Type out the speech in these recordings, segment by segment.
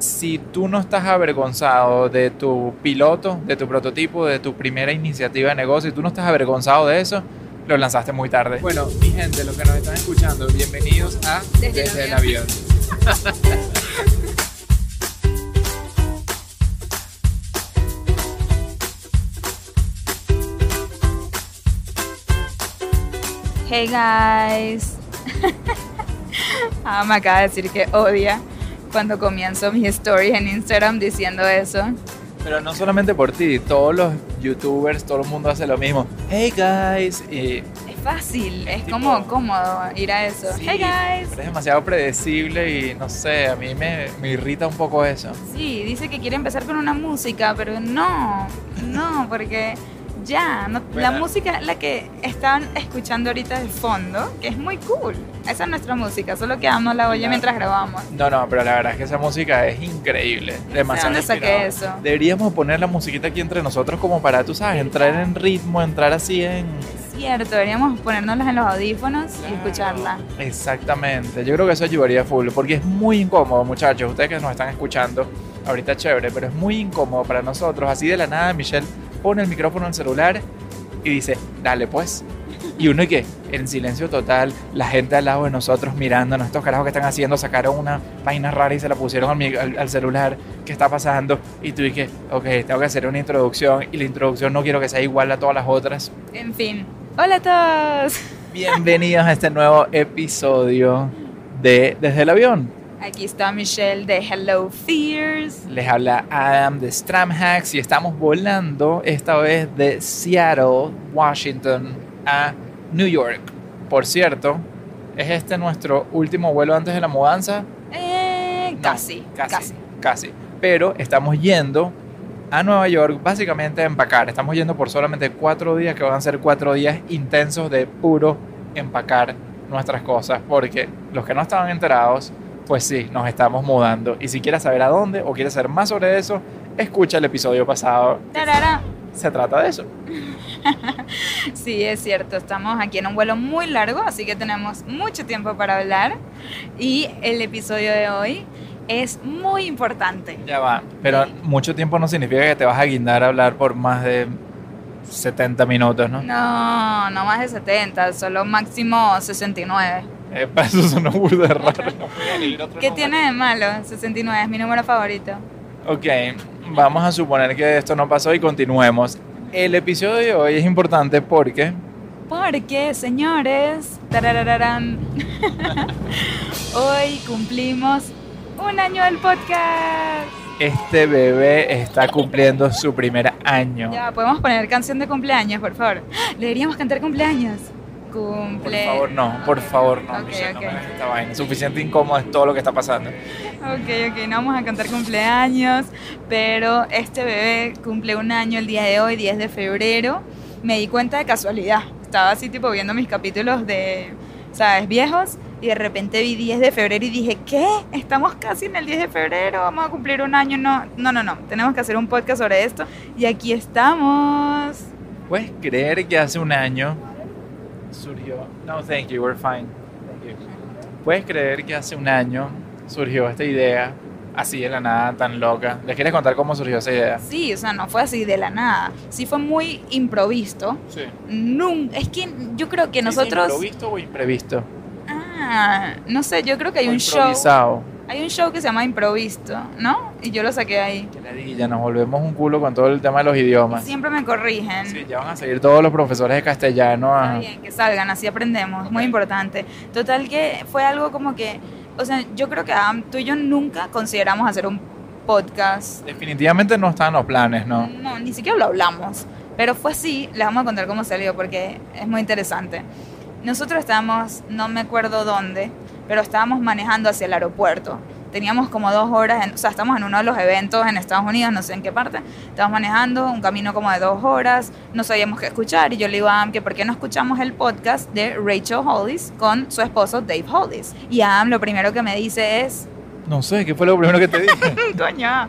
si tú no estás avergonzado de tu piloto, de tu prototipo, de tu primera iniciativa de negocio, y tú no estás avergonzado de eso, lo lanzaste muy tarde. Bueno, mi gente, los que nos están escuchando, bienvenidos a Desde el el avión. Hey guys. ah, me acaba de decir que odia cuando comienzo mis stories en Instagram diciendo eso. Pero no solamente por ti, todos los youtubers, todo el mundo hace lo mismo. Hey guys, y Es fácil, es Tipo- como cómodo ir a eso. Sí, Hey guys. es demasiado predecible y no sé, a mí me, me irrita un poco eso. Sí, dice que quiere empezar con una música, pero no, no, porque ya, no- la música, la que están escuchando ahorita de fondo, que es muy cool. Esa es nuestra música, solo que no la oye Claro. mientras grabamos. No, no, pero la verdad es que esa música es increíble. Demasiado. dónde saqué eso. Deberíamos poner la musiquita aquí entre nosotros como para, tú sabes, entrar en ritmo, entrar así en... Es cierto, deberíamos ponérnoslas en los audífonos y escucharla. Exactamente, yo creo que eso ayudaría full, porque es muy incómodo, muchachos, ustedes que nos están escuchando, ahorita chévere, pero es muy incómodo para nosotros, así de la nada Michelle pone el micrófono el celular y dice, dale pues. Y uno y que, en silencio total, la gente al lado de nosotros mirándonos, estos carajos que están haciendo, sacaron una vaina rara y se la pusieron al, al- al celular, ¿qué está pasando? Y tú y que, ok, tengo que hacer una introducción y la introducción no quiero que sea igual a todas las otras. En fin, hola a todos. Bienvenidos a este nuevo episodio de Desde el Avión. Aquí está Michelle de Hello Fears. Les habla Adam de Stramhacks y estamos volando esta vez de Seattle, Washington a New York. Por cierto, ¿es este nuestro último vuelo antes de la mudanza? Eh, No, casi, casi, casi. casi. Pero estamos yendo a Nueva York básicamente a empacar. Estamos yendo por solamente cuatro días, que van a ser cuatro días intensos de puro empacar nuestras cosas. Porque los que no estaban enterados, pues sí, nos estamos mudando. Y si quieres saber a dónde o quieres saber más sobre eso, escucha el episodio pasado. Tarara. Se trata de eso. Sí, es cierto, estamos aquí en un vuelo muy largo, así que tenemos mucho tiempo para hablar. Y el episodio de hoy es muy importante. Ya va. Pero mucho tiempo no significa que te vas a guindar a hablar por más de 70 minutos, ¿no? No, no más de 70, solo máximo 69. Epa, eso suena burda de raro. ¿Qué tiene de malo? 69 es mi número favorito. Ok, vamos a suponer que esto no pasó y continuemos. El episodio de hoy es importante porque Porque, señores, hoy cumplimos un año del podcast. este bebé está cumpliendo su primer año. Ya, podemos poner canción de cumpleaños, por favor. Deberíamos cantar cumpleaños. Por Cumple. favor, no, por favor, no. Ok, Michelle, no me hagas esta vaina. Suficiente incómodo es todo lo que está pasando. Ok, ok, no vamos a cantar cumpleaños, pero este bebé cumple un año el día de hoy, 10 de febrero. Me di cuenta de casualidad. Estaba así tipo viendo mis capítulos de, ¿sabes? Viejos y de repente vi 10 de febrero y dije, ¿qué? Estamos casi en el 10 de febrero, vamos a cumplir un año. No, no, no, no. Tenemos que hacer un podcast sobre esto y aquí estamos. ¿Puedes creer que hace un año surgió... No, thank you, we're fine. Thank you. ¿Puedes creer que hace un año surgió esta idea así de la nada, tan loca? ¿Les quieres contar cómo surgió esa idea? Sí, o sea, no fue así de la nada. Sí fue muy improvisto. Sí. Nunca, es que yo creo que nosotros... ¿Improvisto o imprevisto? Ah, no sé, yo creo que hay O un show. improvisado. Hay un show que se llama Improvisto, ¿no? Y yo lo saqué de ahí. Que ladilla, nos volvemos un culo con todo el tema de los idiomas. Siempre me corrigen. Sí, ya van a seguir todos los profesores de castellano. Está bien, que salgan, así aprendemos. Muy Ok. importante. Total que fue algo como que, o sea, yo creo que Adam, tú y yo nunca consideramos hacer un podcast. Definitivamente no están los planes, ¿no? No, ni siquiera lo hablamos. Pero fue así, les vamos a contar cómo salió porque es muy interesante. Nosotros estábamos, no me acuerdo dónde, pero estábamos manejando hacia el aeropuerto. Teníamos como dos horas, en- o sea, estamos en uno de los eventos en Estados Unidos, no sé en qué parte. Estábamos manejando un camino como de dos horas, no sabíamos qué escuchar. Y yo le digo a Am que por qué no escuchamos el podcast de Rachel Hollis con su esposo Dave Hollis. Y Am lo primero que me dice es, No sé, ¿qué fue lo primero que te dije? coño,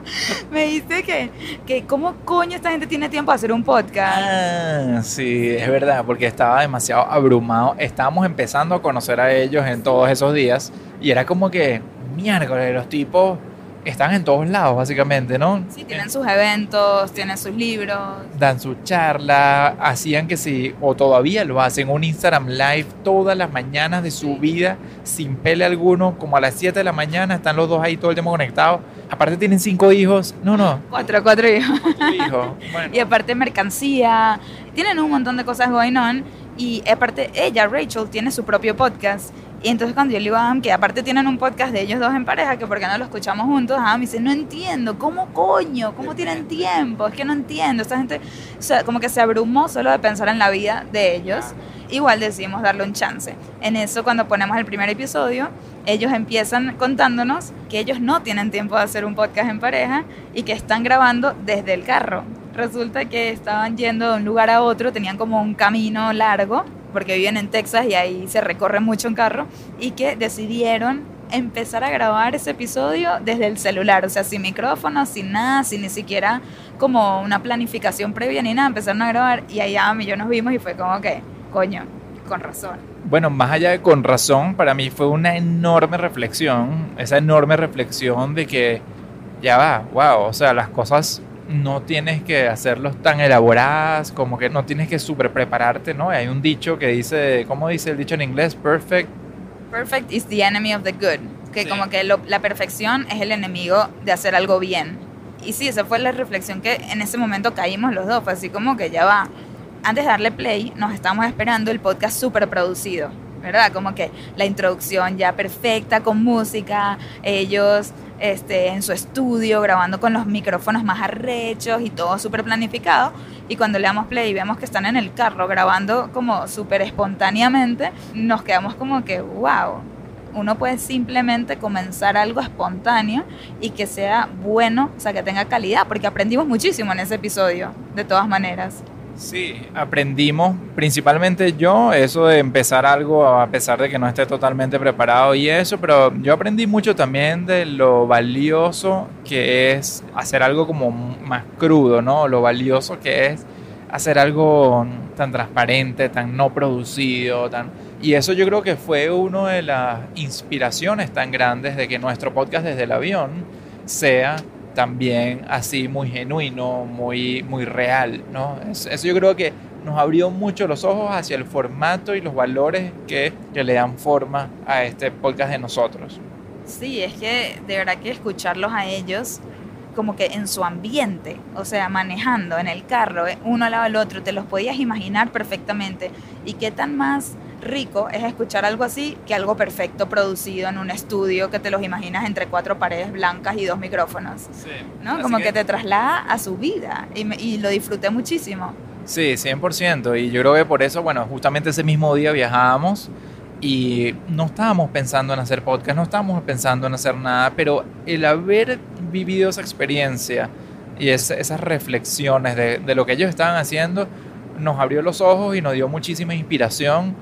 me dice que, que cómo coño esta gente tiene tiempo de hacer un podcast. Ah, sí, es verdad, porque estaba demasiado abrumado. Estábamos empezando a conocer a ellos en todos esos días y era como que, miércoles, los tipos están en todos lados, básicamente, ¿no? Sí, tienen sus eventos, tienen sus libros. Dan su charla, hacían que sí, o todavía lo hacen, un Instagram Live todas las mañanas de su vida, sin pele alguno, como a las 7 de la mañana, están los dos ahí todo el tiempo conectados. Aparte tienen cinco hijos, no, no. Cuatro, cuatro hijos. Cuatro hijos. Bueno. Y aparte mercancía, tienen un montón de cosas going on. Y aparte ella, Rachel, tiene su propio podcast. Y entonces cuando yo le digo a Adam que aparte tienen un podcast de ellos dos en pareja, que porque no lo escuchamos juntos, Adam me dice, no entiendo, ¿cómo coño? ¿Cómo tienen tiempo? Es que no entiendo. Esta gente, o sea, como que se abrumó solo de pensar en la vida de ellos. Igual decidimos darle un chance. En eso, cuando ponemos el primer episodio, ellos empiezan contándonos que ellos no tienen tiempo de hacer un podcast en pareja y que están grabando desde el carro. Resulta que estaban yendo de un lugar a otro, tenían como un camino largo porque viven en Texas y ahí se recorre mucho en carro, y que decidieron empezar a grabar ese episodio desde el celular, o sea, sin micrófono, sin nada, sin ni siquiera como una planificación previa ni nada, empezaron a grabar y allá yo nos vimos y fue como que, coño, con razón. Bueno, más allá de con razón, para mí fue una enorme reflexión, esa enorme reflexión de que ya va, wow, o sea, las cosas no tienes que hacerlos tan elaboradas, como que no tienes que super prepararte, ¿no? Hay un dicho que dice, ¿cómo dice el dicho en inglés? Perfect. Perfect is the enemy of the good. Que Sí. como que lo- la perfección es el enemigo de hacer algo bien. Y sí, esa fue la reflexión que en ese momento caímos los dos. Fue así como que ya va. Antes de darle play, nos estamos esperando el podcast súper producido. ¿Verdad? Como que la introducción ya perfecta, con música, ellos este, en su estudio, grabando con los micrófonos más arrechos y todo súper planificado. Y cuando le damos play y vemos que están en el carro grabando como súper espontáneamente, nos quedamos como que, wow, uno puede simplemente comenzar algo espontáneo y que sea bueno, o sea, que tenga calidad, porque aprendimos muchísimo en ese episodio, de todas maneras. Sí, aprendimos, principalmente yo, eso de empezar algo a pesar de que no esté totalmente preparado y eso, pero yo aprendí mucho también de lo valioso que es hacer algo como más crudo, ¿no? Lo valioso que es hacer algo tan transparente, tan no producido, tan... Y eso yo creo que fue una de las inspiraciones tan grandes de que nuestro podcast desde el avión sea también así muy genuino, muy, muy real, ¿no? Es- Eso yo creo que nos abrió mucho los ojos hacia el formato y los valores que, que le dan forma a este podcast de nosotros. Sí, es que de verdad que escucharlos a ellos como que en su ambiente, o sea, manejando en el carro, eh, uno al lado del otro, te los podías imaginar perfectamente. Y qué tan más rico es escuchar algo así que algo perfecto producido en un estudio que te los imaginas entre cuatro paredes blancas y dos micrófonos, ¿no? Así Como que- que te traslada a su vida y, me- y lo disfruté muchísimo. Sí, 100%. Y yo creo que por eso, bueno, justamente ese mismo día viajábamos y no estábamos pensando en hacer podcast, no estábamos pensando en hacer nada, pero el haber vivido esa experiencia y es- esas reflexiones de, de lo que ellos estaban haciendo nos abrió los ojos y nos dio muchísima inspiración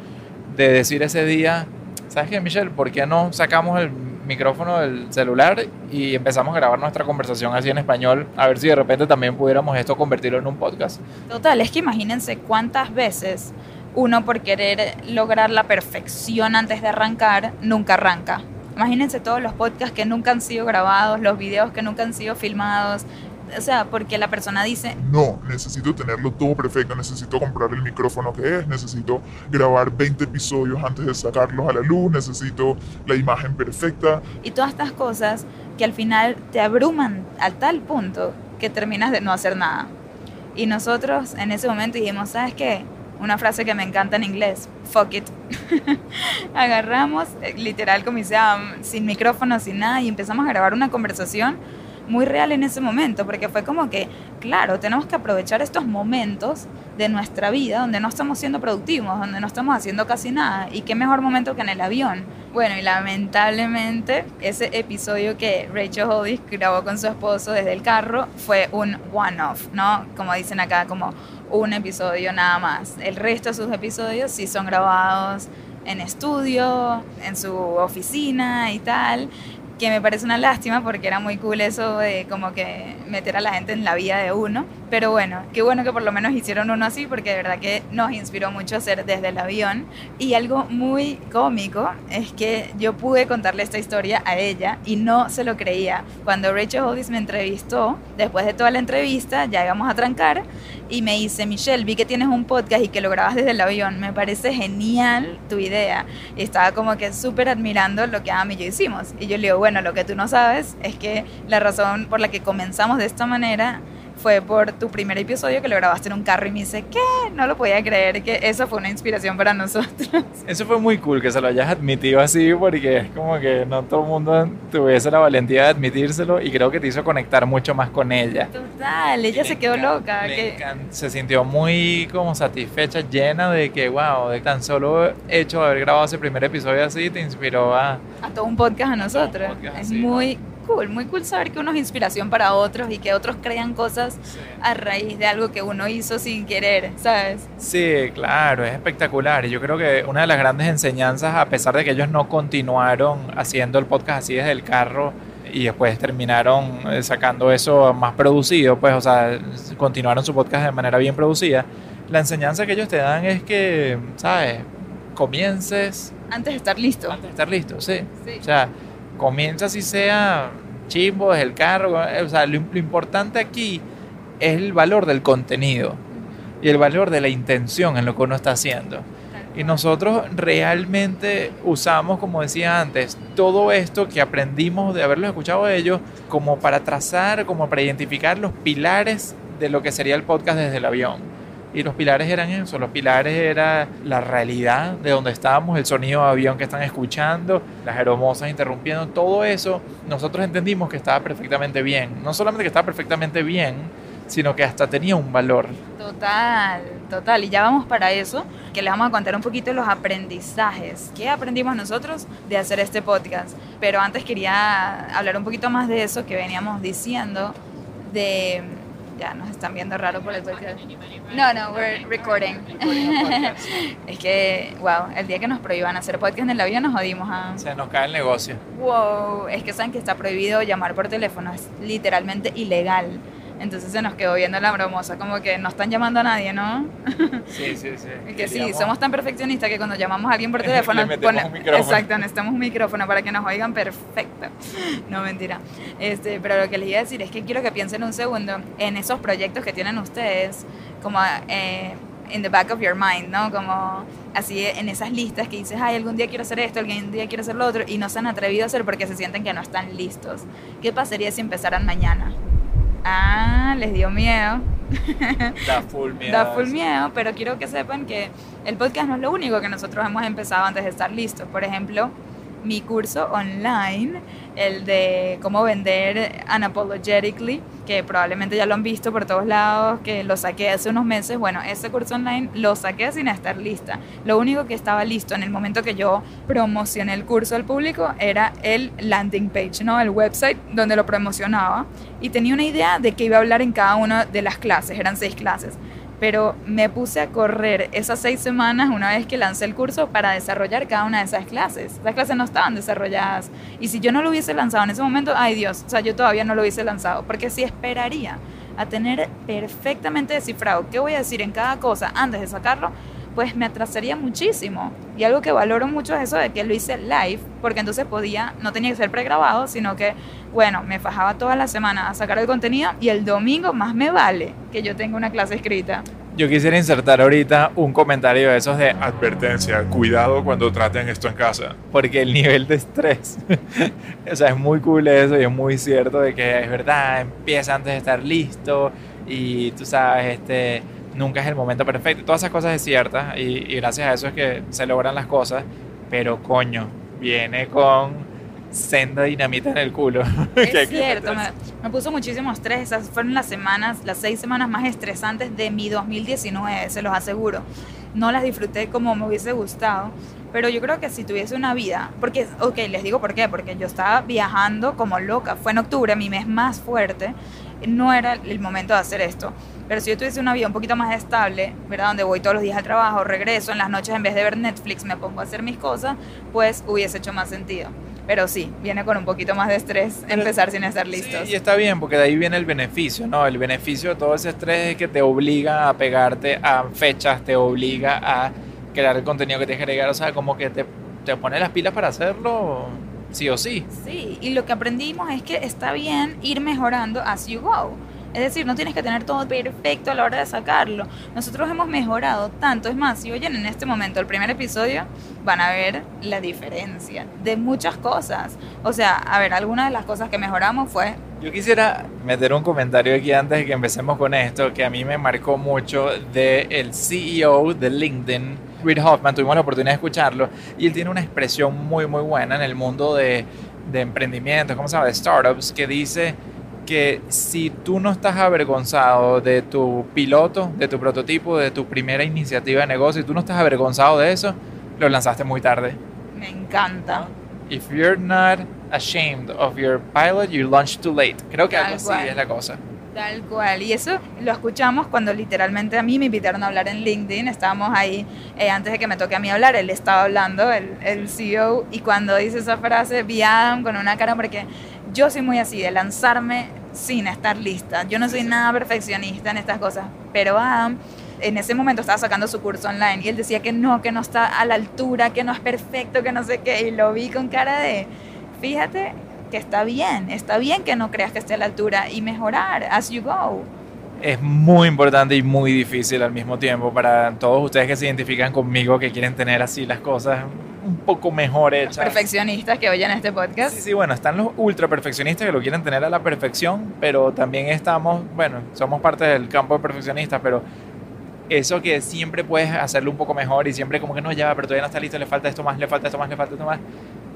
de decir ese día, ¿sabes qué, Michelle? ¿Por qué no sacamos el micrófono del celular y empezamos a grabar nuestra conversación así en español? A ver si de repente también pudiéramos esto convertirlo en un podcast. Total, es que imagínense cuántas veces uno por querer lograr la perfección antes de arrancar, nunca arranca. Imagínense todos los podcasts que nunca han sido grabados, los videos que nunca han sido filmados. O sea, porque la persona dice, No, necesito tenerlo todo perfecto, necesito comprar el micrófono que es, necesito grabar 20 episodios antes de sacarlos a la luz, necesito la imagen perfecta. y todas estas cosas que al final te abruman a tal punto que terminas de no hacer nada. Y nosotros en ese momento dijimos, ¿sabes qué? Una frase que me encanta en inglés, fuck it. Agarramos, eh, literal, como dice, Adam, sin micrófono, sin nada, y empezamos a grabar una conversación muy real en ese momento, porque fue como que, claro, tenemos que aprovechar estos momentos de nuestra vida donde no estamos siendo productivos, donde no estamos haciendo casi nada, y qué mejor momento que en el avión. Bueno, y lamentablemente ese episodio que Rachel Hollis grabó con su esposo desde el carro fue un one-off, ¿no? Como dicen acá, como un episodio nada más. El resto de sus episodios sí son grabados en estudio, en su oficina y tal. Que me parece una lástima porque era muy cool eso de como que meter a la gente en la vida de uno. Pero bueno, qué bueno que por lo menos hicieron uno así porque de verdad que nos inspiró mucho hacer desde el avión. Y algo muy cómico es que yo pude contarle esta historia a ella y no se lo creía. Cuando Rachel Hollis me entrevistó, después de toda la entrevista, ya íbamos a trancar y me dice, Michelle, vi que tienes un podcast y que lo grabas desde el avión, me parece genial tu idea. Y estaba como que súper admirando lo que Amy y yo hicimos. Y yo le digo, bueno, lo que tú no sabes es que la razón por la que comenzamos de esta manera fue por tu primer episodio que lo grabaste en un carro y me dice, ¿qué? No lo podía creer que eso fue una inspiración para nosotros. Eso fue muy cool que se lo hayas admitido así porque es como que no todo el mundo tuviese la valentía de admitírselo y creo que te hizo conectar mucho más con ella. Total, ella se quedó loca. que... se sintió muy como satisfecha, llena de que, wow, de tan solo hecho de haber grabado ese primer episodio así te inspiró a... a todo un podcast a nosotros. podcast es así, muy cool, muy cool saber que uno es inspiración para otros y que otros crean cosas a raíz de algo que uno hizo sin querer, ¿sabes? Sí, claro, es espectacular. Y yo creo que una de las grandes enseñanzas, a pesar de que ellos no continuaron haciendo el podcast así desde el carro y después terminaron eh, sacando eso más producido, pues, o sea, continuaron su podcast de manera bien producida, la enseñanza que ellos te dan es que, ¿sabes? Comiences Antes de estar listo. antes de estar listo, sí. Sí. O sea, comienza así sea chimbo desde el carro. eh, O sea, lo, importante aquí es el valor del contenido y el valor de la intención en lo que uno está haciendo. Y nosotros realmente usamos, como decía antes, todo esto que aprendimos de haberlos escuchado a ellos como para trazar, como para identificar los pilares de lo que sería el podcast desde el avión. Y los pilares eran eso, los pilares era la realidad de donde estábamos, el sonido de avión que están escuchando, las aeromosas interrumpiendo, todo eso, nosotros entendimos que estaba perfectamente bien. No solamente que estaba perfectamente bien, sino que hasta tenía un valor. Total, total. Y ya vamos para eso, que les vamos a contar un poquito los aprendizajes. ¿Qué aprendimos nosotros de hacer este podcast? Pero antes quería hablar un poquito más de eso que veníamos diciendo, de... Ya nos están viendo raro por el podcast. No, no, we're recording. es que, wow, el día que nos prohíban hacer podcast en el avión nos jodimos a... Se nos cae el negocio. Wow, es que saben que está prohibido llamar por teléfono, es literalmente ilegal. Entonces se nos quedó viendo la bromosa, como que no están llamando a nadie, ¿no? Sí, sí, sí. Que sí, somos tan perfeccionistas que cuando llamamos a alguien por teléfono, Le metemos un micrófono. exacto, necesitamos un micrófono para que nos oigan perfecto. No, mentira. Este, pero lo que les iba a decir es que quiero que piensen un segundo en esos proyectos que tienen ustedes, como eh, in the back of your mind, ¿no? Como así en esas listas que dices, ay, algún día quiero hacer esto, algún día quiero hacer lo otro, y no se han atrevido a hacer porque se sienten que no están listos. ¿Qué pasaría si empezaran mañana? Ah, les dio miedo. Da full miedo. Da full miedo, pero quiero que sepan que el podcast no es lo único que nosotros hemos empezado antes de estar listos. Por ejemplo, mi curso online, el de cómo vender unapologetically, que probablemente ya lo han visto por todos lados, que lo saqué hace unos meses. Bueno, ese curso online lo saqué sin estar lista. Lo único que estaba listo en el momento que yo promocioné el curso al público era el landing page, ¿no? El website donde lo promocionaba. Y tenía una idea de que iba a hablar en cada una de las clases, eran seis clases pero me puse a correr esas seis semanas una vez que lancé el curso para desarrollar cada una de esas clases. Esas clases no estaban desarrolladas. Y si yo no lo hubiese lanzado en ese momento, ay Dios, o sea, yo todavía no lo hubiese lanzado, porque si esperaría a tener perfectamente descifrado qué voy a decir en cada cosa antes de sacarlo, pues me atrasaría muchísimo. Y algo que valoro mucho es eso de que lo hice live, porque entonces podía, no tenía que ser pregrabado, sino que, bueno, me fajaba toda la semana a sacar el contenido y el domingo más me vale que yo tenga una clase escrita. Yo quisiera insertar ahorita un comentario de esos de Advertencia, cuidado cuando traten esto en casa. porque el nivel de estrés, o sea, es muy cool eso y es muy cierto de que es verdad, empieza antes de estar listo y tú sabes, este, nunca es el momento perfecto. Todas esas cosas es ciertas y, y gracias a eso es que se logran las cosas, pero coño, viene con senda dinamita en el culo. Es cierto, me, me puso muchísimo estrés. Esas fueron las semanas, las seis semanas más estresantes de mi 2019, se los aseguro. No las disfruté como me hubiese gustado, pero yo creo que si tuviese una vida, porque, ok, les digo por qué, porque yo estaba viajando como loca. Fue en octubre, mi mes más fuerte, no era el momento de hacer esto. Pero si yo tuviese una vida un poquito más estable, ¿verdad? Donde voy todos los días al trabajo, regreso, en las noches en vez de ver Netflix me pongo a hacer mis cosas, pues hubiese hecho más sentido. Pero sí, viene con un poquito más de estrés Pero- empezar sin estar listos. Sí, y está bien, porque de ahí viene el beneficio, ¿no? El beneficio de todo ese estrés es que te obliga a pegarte a fechas, te obliga a crear el contenido que tienes que agregar, o sea, como que te, te pone las pilas para hacerlo, sí o sí. Sí, y lo que aprendimos es que está bien ir mejorando as you go. Es decir, no tienes que tener todo perfecto a la hora de sacarlo. Nosotros hemos mejorado tanto. Es más, si oyen en este momento el primer episodio, van a ver la diferencia de muchas cosas. O sea, a ver, alguna de las cosas que mejoramos fue Yo quisiera meter un comentario aquí antes de que empecemos con esto, que a mí me marcó mucho de el CEO de LinkedIn, Reid Hoffman, tuvimos la oportunidad de escucharlo, y él tiene una expresión muy, muy buena en el mundo de, de emprendimientos, ¿cómo se llama? De startups, que dice que si tú no estás avergonzado de tu piloto, de tu prototipo, de tu primera iniciativa de negocio, y tú no estás avergonzado de eso, lo lanzaste muy tarde. me encanta. If you're not ashamed of your pilot, you launched too late. Creo que Tal algo así cual. es la cosa. Tal cual. Y eso lo escuchamos cuando literalmente a mí me invitaron a hablar en LinkedIn. Estábamos ahí, eh, antes de que me toque a mí hablar, él estaba hablando, el, el CEO, y cuando dice esa frase, vi a Adam con una cara, porque yo soy muy así, de lanzarme sin estar lista. Yo no soy nada perfeccionista en estas cosas, pero Adam en ese momento estaba sacando su curso online y él decía que no, que no está a la altura, que no es perfecto, que no sé qué, y lo vi con cara de, fíjate que está bien, está bien que no creas que esté a la altura y mejorar as you go. Es muy importante y muy difícil al mismo tiempo para todos ustedes que se identifican conmigo, que quieren tener así las cosas un poco mejor hechas. Perfeccionistas que oyen este podcast. Sí, sí, bueno, están los ultra perfeccionistas que lo quieren tener a la perfección, pero también estamos, bueno, somos parte del campo de perfeccionistas, pero eso que siempre puedes hacerlo un poco mejor y siempre como que no, ya, pero todavía no está listo, le falta esto más, le falta esto más, le falta esto más.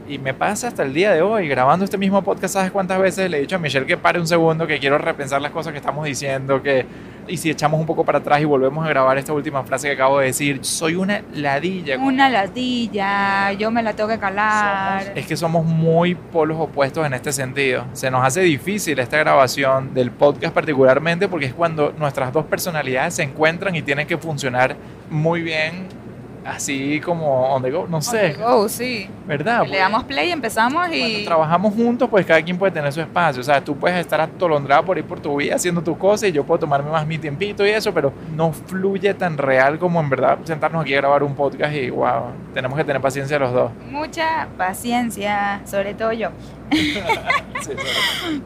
Y me pasa hasta el día de hoy, grabando este mismo podcast, ¿sabes cuántas veces le he dicho a Michelle que pare un segundo, que quiero repensar las cosas que estamos diciendo, que... Y si echamos un poco para atrás y volvemos a grabar esta última frase que acabo de decir, soy una ladilla. Una latilla, yo me la tengo que calar. es que somos muy polos opuestos en este sentido. Se nos hace difícil esta grabación del podcast particularmente porque es cuando nuestras dos personalidades se encuentran y tienen que funcionar muy bien, así como on the go, no sé, Oh, sí. ¿verdad? Le damos play, empezamos Cuando y... trabajamos juntos, pues cada quien puede tener su espacio. O sea, tú puedes estar atolondrado por ir por tu vida haciendo tus cosas y yo puedo tomarme más mi tiempito y eso, pero no fluye tan real como en verdad sentarnos aquí a grabar un podcast y wow, tenemos que tener paciencia los dos. Mucha paciencia, sobre todo yo. Sí.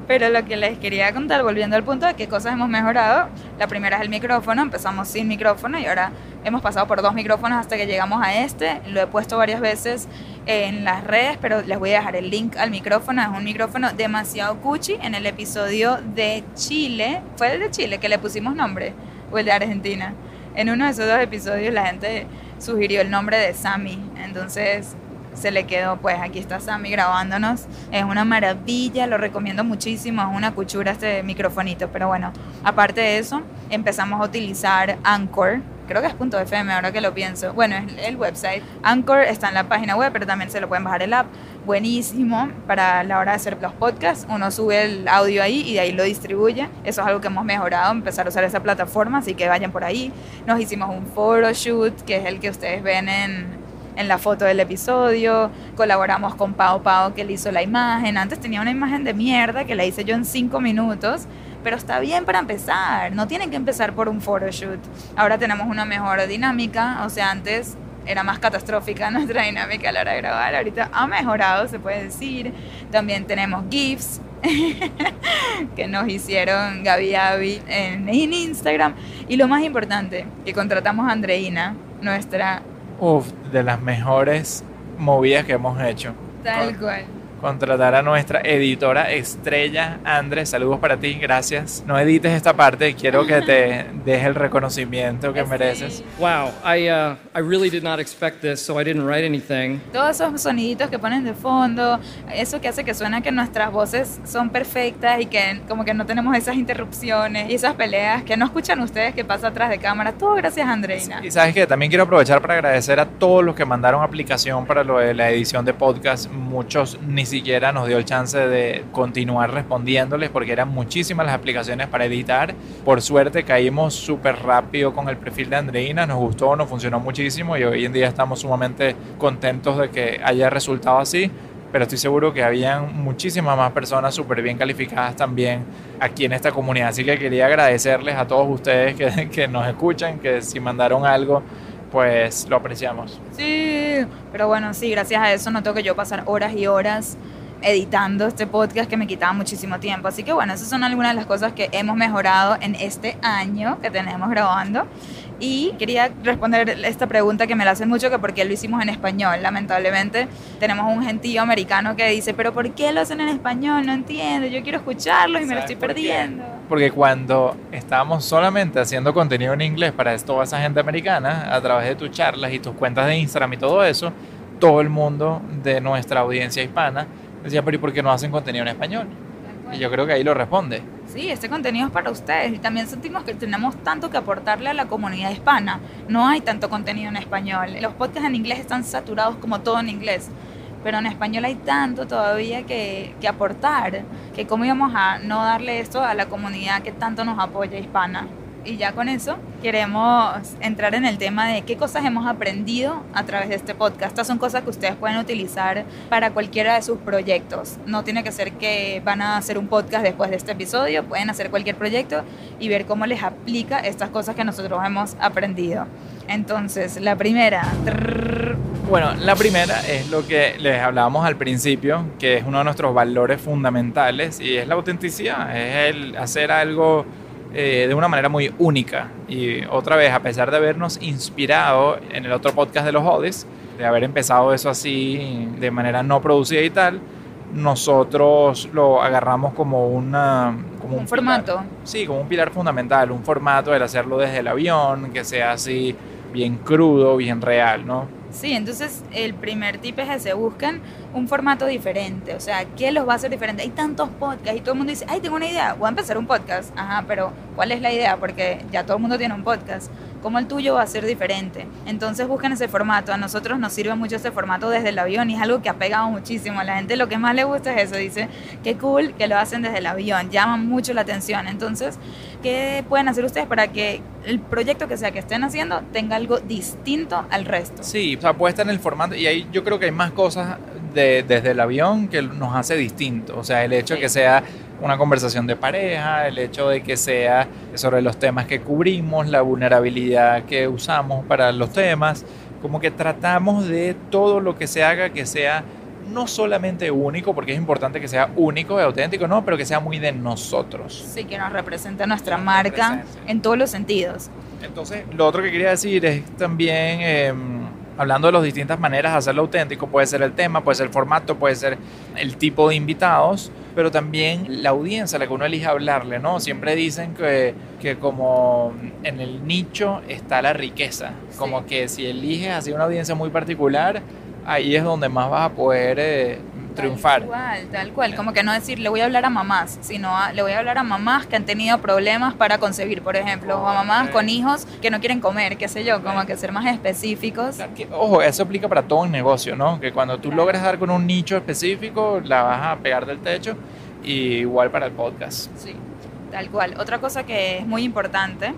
Pero lo que les quería contar, volviendo al punto de qué cosas hemos mejorado, la primera es el micrófono, empezamos sin micrófono y ahora hemos pasado por dos micrófonos hasta que llegamos a este, lo he puesto varias veces en las redes, pero les voy a dejar el link al micrófono, es un micrófono demasiado cuchi, en el episodio de Chile, fue el de Chile que le pusimos nombre, o el de Argentina, en uno de esos dos episodios la gente sugirió el nombre de Sammy, entonces se le quedó, pues aquí está Sammy grabándonos. Es una maravilla, lo recomiendo muchísimo, es una cuchura este microfonito. Pero bueno, aparte de eso, empezamos a utilizar Anchor. Creo que es punto .fm ahora que lo pienso. Bueno, es el website. Anchor está en la página web, pero también se lo pueden bajar el app. Buenísimo para la hora de hacer los podcasts. Uno sube el audio ahí y de ahí lo distribuye. Eso es algo que hemos mejorado, empezar a usar esa plataforma, así que vayan por ahí. Nos hicimos un photoshoot, que es el que ustedes ven en, en la foto del episodio, colaboramos con Pau Pau que le hizo la imagen, antes tenía una imagen de mierda que la hice yo en cinco minutos, pero está bien para empezar, no tienen que empezar por un photoshoot, ahora tenemos una mejor dinámica, o sea, antes era más catastrófica nuestra dinámica a la hora de grabar, ahorita ha mejorado, se puede decir, también tenemos GIFs, que nos hicieron Gaby Avi en, en Instagram, y lo más importante, que contratamos a Andreina, nuestra Uf, de las mejores movidas que hemos hecho. Tal cual. Contratar a nuestra editora estrella, Andrés, saludos para ti, gracias. No edites esta parte, quiero que te deje el reconocimiento que mereces. Wow, I uh, I really did not expect this, so I didn't write anything. Todos esos soniditos que ponen de fondo, eso que hace que suena que nuestras voces son perfectas y que como que no tenemos esas interrupciones y esas peleas que no escuchan ustedes que pasa atrás de cámara. Todo gracias Andreina. Y sabes que también quiero aprovechar para agradecer a todos los que mandaron aplicación para lo de la edición de podcast. Muchos ni siquiera nos dio el chance de continuar respondiéndoles porque eran muchísimas las aplicaciones para editar. Por suerte caímos súper rápido con el perfil de Andreina, nos gustó, nos funcionó muchísimo y hoy en día estamos sumamente contentos de que haya resultado así. pero estoy seguro que habían muchísimas más personas súper bien calificadas también aquí en esta comunidad. Así que quería agradecerles a todos ustedes que, que nos escuchan, que si mandaron algo, pues lo apreciamos. Sí, pero bueno, sí, gracias a eso no tengo que yo pasar horas y horas editando este podcast que me quitaba muchísimo tiempo. Así que bueno, esas son algunas de las cosas que hemos mejorado en este año que tenemos grabando. Y quería responder esta pregunta que me la hacen mucho, que por qué lo hicimos en español. Lamentablemente tenemos un gentío americano que dice, pero ¿por qué lo hacen en español? No entiendo, yo quiero escucharlo y me lo estoy perdiendo. Porque cuando estábamos solamente haciendo contenido en inglés para toda esa gente americana, a través de tus charlas y tus cuentas de Instagram y todo eso, todo el mundo de nuestra audiencia hispana decía, pero ¿y por qué no hacen contenido en español? Y yo creo que ahí lo responde. Sí, este contenido es para ustedes y también sentimos que tenemos tanto que aportarle a la comunidad hispana. No hay tanto contenido en español. Los podcasts en inglés están saturados como todo en inglés, pero en español hay tanto todavía que, que aportar, que cómo íbamos a no darle esto a la comunidad que tanto nos apoya hispana y ya con eso queremos entrar en el tema de qué cosas hemos aprendido a través de este podcast. Estas son cosas que ustedes pueden utilizar para cualquiera de sus proyectos. No tiene que ser que van a hacer un podcast después de este episodio, pueden hacer cualquier proyecto y ver cómo les aplica estas cosas que nosotros hemos aprendido. Entonces, la primera... Bueno, la primera es lo que les hablábamos al principio, que es uno de nuestros valores fundamentales y es la autenticidad, es el hacer algo eh, de una manera muy única. Y otra vez, a pesar de habernos inspirado en el otro podcast de los Odis, de haber empezado eso así de manera no producida y tal, nosotros lo agarramos como una como un, formato. Sí, como un pilar fundamental, un formato del hacerlo desde el avión, que sea así bien crudo, bien real, ¿no? Sí, entonces el primer tip es ese, busquen un formato diferente, o sea, ¿qué los va a hacer diferente? Hay tantos podcasts y todo el mundo dice, ay, tengo una idea, voy a empezar un podcast, ajá, pero ¿cuál es la idea? Porque ya todo el mundo tiene un podcast cómo el tuyo va a ser diferente. Entonces busquen ese formato. A nosotros nos sirve mucho ese formato desde el avión y es algo que ha pegado muchísimo. A la gente lo que más le gusta es eso. Dice, qué cool que lo hacen desde el avión. Llaman mucho la atención. Entonces, ¿qué pueden hacer ustedes para que el proyecto que sea que estén haciendo tenga algo distinto al resto? Sí, o sea, puesta en el formato. Y ahí yo creo que hay más cosas de, desde el avión que nos hace distinto. O sea, el hecho de que sea una conversación de pareja, el hecho de que sea sobre los temas que cubrimos, la vulnerabilidad que usamos para los temas, como que tratamos de todo lo que se haga que sea no solamente único, porque es importante que sea único y auténtico, no, pero que sea muy de nosotros. Sí, que nos represente nuestra marca en todos los sentidos. Entonces, lo otro que quería decir es también, em, hablando de las distintas maneras de hacerlo auténtico, puede ser el tema, puede ser el formato, puede ser el tipo de invitados, pero también la audiencia a la que uno elige hablarle, ¿no? Siempre dicen que, que como en el nicho está la riqueza, como que si eliges así una audiencia muy particular, ahí es donde más vas a poder eh, triunfar. Tal cual, tal cual. Como que no decir, le voy a hablar a mamás, sino le voy a hablar a mamás que han tenido problemas para concebir, por ejemplo, o a mamás con hijos que no quieren comer, qué sé yo, como que ser más específicos. ojo, eso aplica para todo el negocio, ¿no? Que cuando tú logras dar con un nicho específico, la vas a pegar del techo, y igual para el podcast. Sí, tal cual. Otra cosa que es muy importante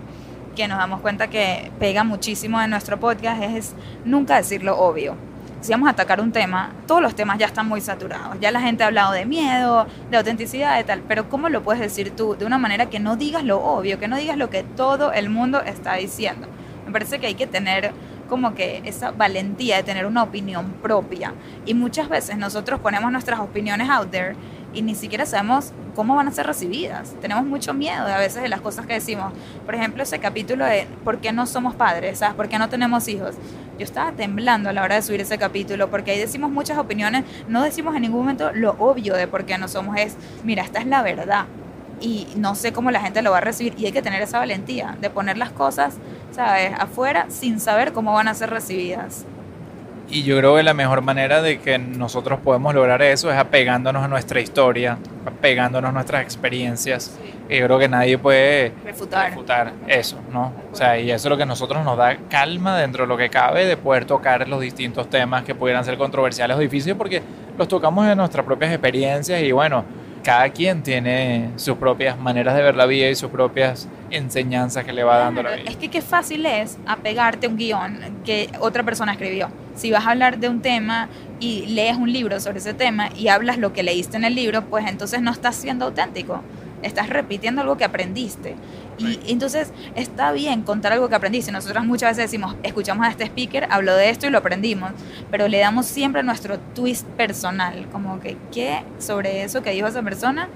que nos damos cuenta que pega muchísimo en nuestro podcast es nunca decir lo obvio si vamos a atacar un tema, todos los temas ya están muy saturados. Ya la gente ha hablado de miedo, de autenticidad, de tal. Pero ¿cómo lo puedes decir tú de una manera que no digas lo obvio, que no digas lo que todo el mundo está diciendo? Me parece que hay que tener como que esa valentía de tener una opinión propia. Y muchas veces nosotros ponemos nuestras opiniones out there y ni siquiera sabemos cómo van a ser recibidas. Tenemos mucho miedo a veces de las cosas que decimos. Por ejemplo, ese capítulo de ¿por qué no somos padres? ¿Sabes? ¿Por qué no tenemos hijos? Yo estaba temblando a la hora de subir ese capítulo porque ahí decimos muchas opiniones, no decimos en ningún momento lo obvio de por qué no somos. Es, mira, esta es la verdad y no sé cómo la gente lo va a recibir y hay que tener esa valentía de poner las cosas, ¿sabes?, afuera sin saber cómo van a ser recibidas. Y yo creo que la mejor manera de que nosotros podemos lograr eso es apegándonos a nuestra historia, apegándonos a nuestras experiencias. Y yo creo que nadie puede refutar. refutar eso, ¿no? O sea, y eso es lo que a nosotros nos da calma dentro de lo que cabe de poder tocar los distintos temas que pudieran ser controversiales o difíciles porque los tocamos en nuestras propias experiencias y bueno, cada quien tiene sus propias maneras de ver la vida y sus propias enseñanzas que le va dando la vida. Es que qué fácil es apegarte a un guion que otra persona escribió Si vas a hablar de un tema y lees un libro sobre ese tema y hablas lo que leíste en el libro, pues entonces no estás siendo auténtico. Estás repitiendo algo que aprendiste. Y entonces está bien contar algo que aprendiste. Nosotros muchas veces decimos, escuchamos a este speaker, habló de esto y lo aprendimos, pero le damos siempre nuestro twist personal, como que, ¿qué sobre eso que dijo esa persona?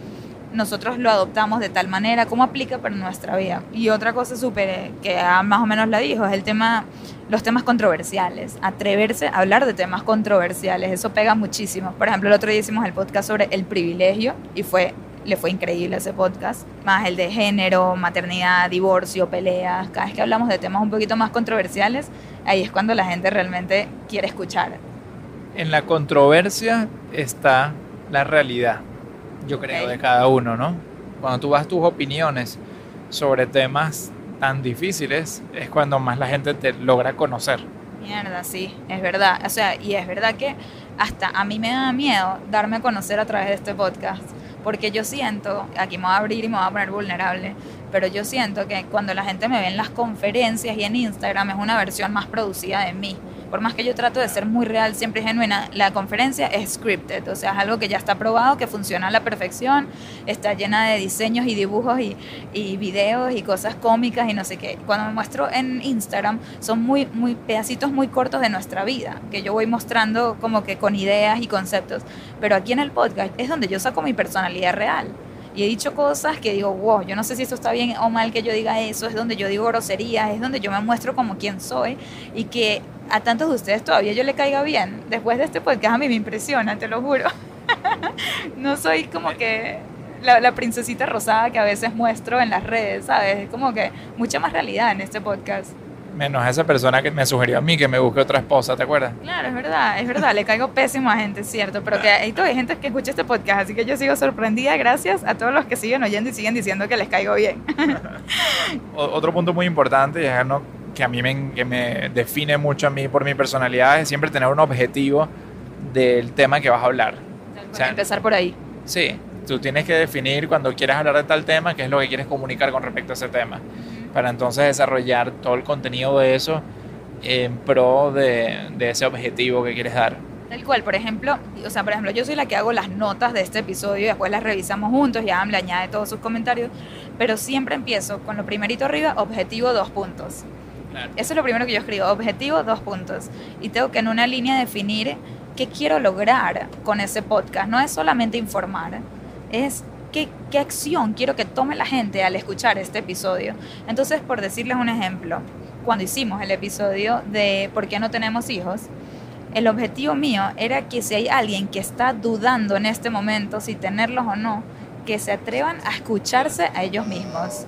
nosotros lo adoptamos de tal manera como aplica para nuestra vida. Y otra cosa súper que más o menos la dijo es el tema, los temas controversiales, atreverse a hablar de temas controversiales, eso pega muchísimo. Por ejemplo, el otro día hicimos el podcast sobre el privilegio y fue le fue increíble ese podcast, más el de género, maternidad, divorcio, peleas, cada vez que hablamos de temas un poquito más controversiales, ahí es cuando la gente realmente quiere escuchar. En la controversia está la realidad yo creo, de cada uno, ¿no? Cuando tú das tus opiniones sobre temas tan difíciles, es cuando más la gente te logra conocer. Mierda, sí, es verdad. O sea, y es verdad que hasta a mí me da miedo darme a conocer a través de este podcast, porque yo siento, aquí me voy a abrir y me voy a poner vulnerable, pero yo siento que cuando la gente me ve en las conferencias y en Instagram es una versión más producida de mí por más que yo trato de ser muy real, siempre genuina, la conferencia es scripted, o sea, es algo que ya está probado, que funciona a la perfección, está llena de diseños y dibujos y, y videos y cosas cómicas y no sé qué. Cuando me muestro en Instagram son muy, muy pedacitos muy cortos de nuestra vida, que yo voy mostrando como que con ideas y conceptos, pero aquí en el podcast es donde yo saco mi personalidad real y he dicho cosas que digo, wow, yo no sé si esto está bien o mal que yo diga eso, es donde yo digo groserías, es donde yo me muestro como quien soy y que a tantos de ustedes todavía yo le caiga bien. Después de este podcast a mí me impresiona, te lo juro. no soy como que la, la, princesita rosada que a veces muestro en las redes, ¿sabes? Es como que mucha más realidad en este podcast. Menos esa persona que me sugirió a mí que me busque otra esposa, ¿te acuerdas? Claro, es verdad, es verdad, le caigo pésimo a gente, es cierto, pero que hay todavía gente que escucha este podcast, así que yo sigo sorprendida gracias a todos los que siguen oyendo y siguen diciendo que les caigo bien. Otro punto muy importante, y es que a mí me, que me define mucho a mí por mi personalidad, es siempre tener un objetivo del tema que vas a hablar. O sea, empezar por ahí. Sí, tú tienes que definir cuando quieres hablar de tal tema qué es lo que quieres comunicar con respecto a ese tema para entonces desarrollar todo el contenido de eso en pro de, de, ese objetivo que quieres dar. Tal cual, por ejemplo, o sea, por ejemplo, yo soy la que hago las notas de este episodio y después las revisamos juntos, ya le añade todos sus comentarios, pero siempre empiezo con lo primerito arriba, objetivo dos puntos. Claro. Eso es lo primero que yo escribo, objetivo dos puntos. Y tengo que en una línea definir qué quiero lograr con ese podcast. No es solamente informar, es ¿Qué, acción quiero que tome la gente al escuchar este episodio? Entonces, por decirles un ejemplo, cuando hicimos el episodio de ¿Por qué no tenemos hijos? El objetivo mío era que si hay alguien que está dudando en este momento si tenerlos o no, que se atrevan a escucharse a ellos mismos.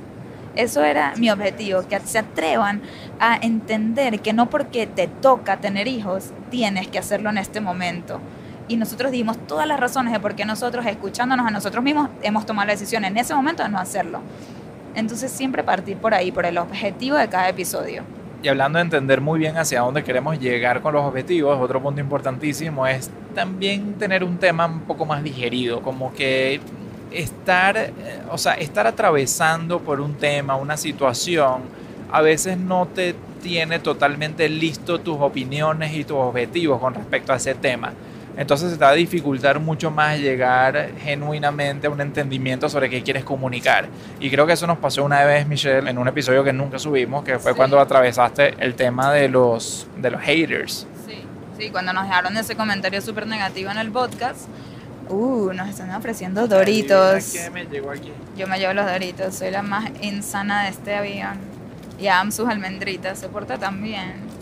Eso era mi objetivo, que se atrevan a entender que no porque te toca tener hijos, tienes que hacerlo en este momento y nosotros dimos todas las razones de por qué nosotros, escuchándonos a nosotros mismos, hemos tomado la decisión en ese momento de no hacerlo. Entonces siempre partir por ahí, por el objetivo de cada episodio. Y hablando de entender muy bien hacia dónde queremos llegar con los objetivos, otro punto importantísimo es también tener un tema un poco más digerido, como que estar, eh, o sea, estar atravesando por un tema, una situación, a veces no te tiene totalmente listo tus opiniones y tus objetivos con respecto a ese tema. Entonces se te va a dificultar mucho más llegar genuinamente a un entendimiento sobre qué quieres comunicar. Y creo que eso nos pasó una vez, Michelle, en un episodio que nunca subimos, que fue cuando atravesaste el tema de los, de los haters. Sí, sí, cuando nos dejaron ese comentario súper negativo en el podcast. Uh, nos están ofreciendo doritos. ¿Qué me llegó aquí? Yo me llevo los doritos, soy la más insana de este avión. Y Am sus almendritas, se porta tan bien.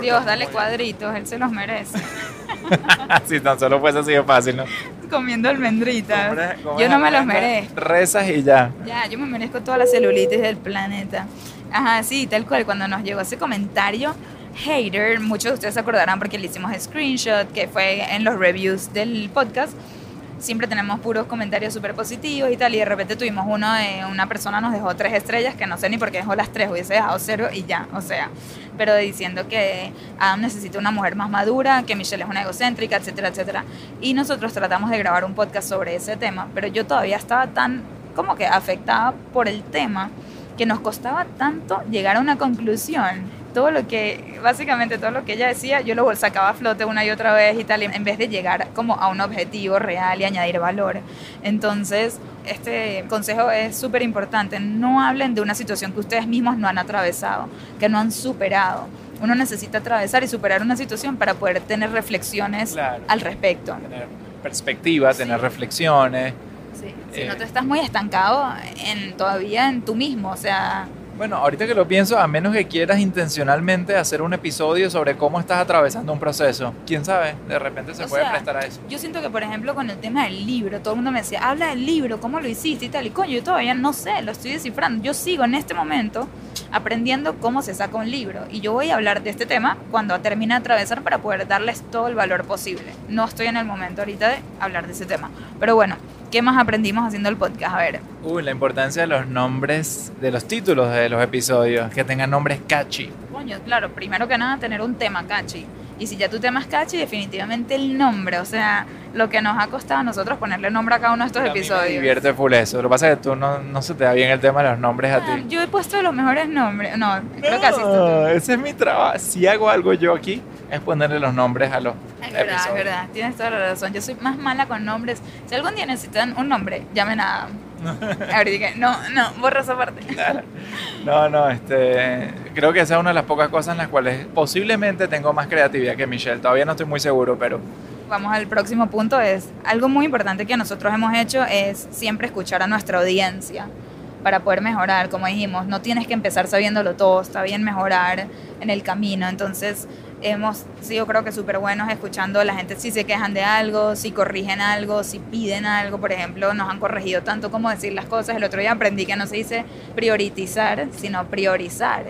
Dios, dale cuadritos, él se los merece. si tan solo fuese así de fácil, ¿no? Comiendo almendritas. yo no me los merezco. Rezas y ya. Ya, yo me merezco toda la celulitis del planeta. Ajá, sí, tal cual. Cuando nos llegó ese comentario, hater, muchos de ustedes se acordarán porque le hicimos screenshot, que fue en los reviews del podcast siempre tenemos puros comentarios súper positivos y tal, y de repente tuvimos uno de una persona nos dejó tres estrellas, que no sé ni por qué dejó las tres, hubiese dejado cero y ya, o sea, pero diciendo que Adam necesita una mujer más madura, que Michelle es una egocéntrica, etcétera, etcétera. Y nosotros tratamos de grabar un podcast sobre ese tema, pero yo todavía estaba tan como que afectada por el tema que nos costaba tanto llegar a una conclusión todo lo que, básicamente todo lo que ella decía, yo lo sacaba a flote una y otra vez y tal, en vez de llegar como a un objetivo real y añadir valor. Entonces, este consejo es súper importante. No hablen de una situación que ustedes mismos no han atravesado, que no han superado. Uno necesita atravesar y superar una situación para poder tener reflexiones Claro. al respecto. Tener perspectiva, tener Sí. reflexiones. Sí, Si Eh. no te estás muy estancado en, todavía en tú mismo, o sea, Bueno, ahorita que lo pienso, a menos que quieras intencionalmente hacer un episodio sobre cómo estás atravesando un proceso, quién sabe, de repente se O puede sea, prestar a eso. Yo siento que, por ejemplo, con el tema del libro, todo el mundo me decía, habla del libro, ¿cómo lo hiciste y tal? Y coño, yo todavía no sé, lo estoy descifrando. Yo sigo en este momento aprendiendo cómo se saca un libro. Y yo voy a hablar de este tema cuando termine de atravesar para poder darles todo el valor posible. No estoy en el momento ahorita de hablar de ese tema. Pero bueno, ¿qué más aprendimos haciendo el podcast? A ver, Uy, la importancia de los nombres, de los títulos de los episodios, que tengan nombres catchy. coño, claro, primero que nada, tener un tema catchy. Y si ya tu tema es catchy, definitivamente el nombre, o sea, lo que nos ha costado a nosotros ponerle nombre a cada uno de estos A mí me episodios. divierte full eso. Lo que pasa es que tú no, no se te da bien el tema de los nombres a Ah, ti. Yo he puesto los mejores nombres. No, creo que así está No, tú. ese es mi trabajo. Si hago algo yo aquí, es ponerle los nombres a los Es verdad, es episodios. verdad. Tienes toda la razón. Yo soy más mala con nombres. Si algún día necesitan un nombre, llamen a. Ahorita no, no, borra esa parte. No, no, este, creo que esa es una de las pocas cosas en las cuales posiblemente tengo más creatividad que Michelle. Todavía no estoy muy seguro, pero Vamos al próximo punto. Es algo muy importante que nosotros hemos hecho es siempre escuchar a nuestra audiencia para poder mejorar. Como dijimos, no tienes que empezar sabiéndolo todo. Está bien mejorar en el camino. Entonces hemos sido creo que súper buenos escuchando a la gente si se quejan de algo, si corrigen algo, si piden algo, por ejemplo, nos han corregido tanto como decir las cosas. El otro día aprendí que no se dice prioritizar, sino priorizar.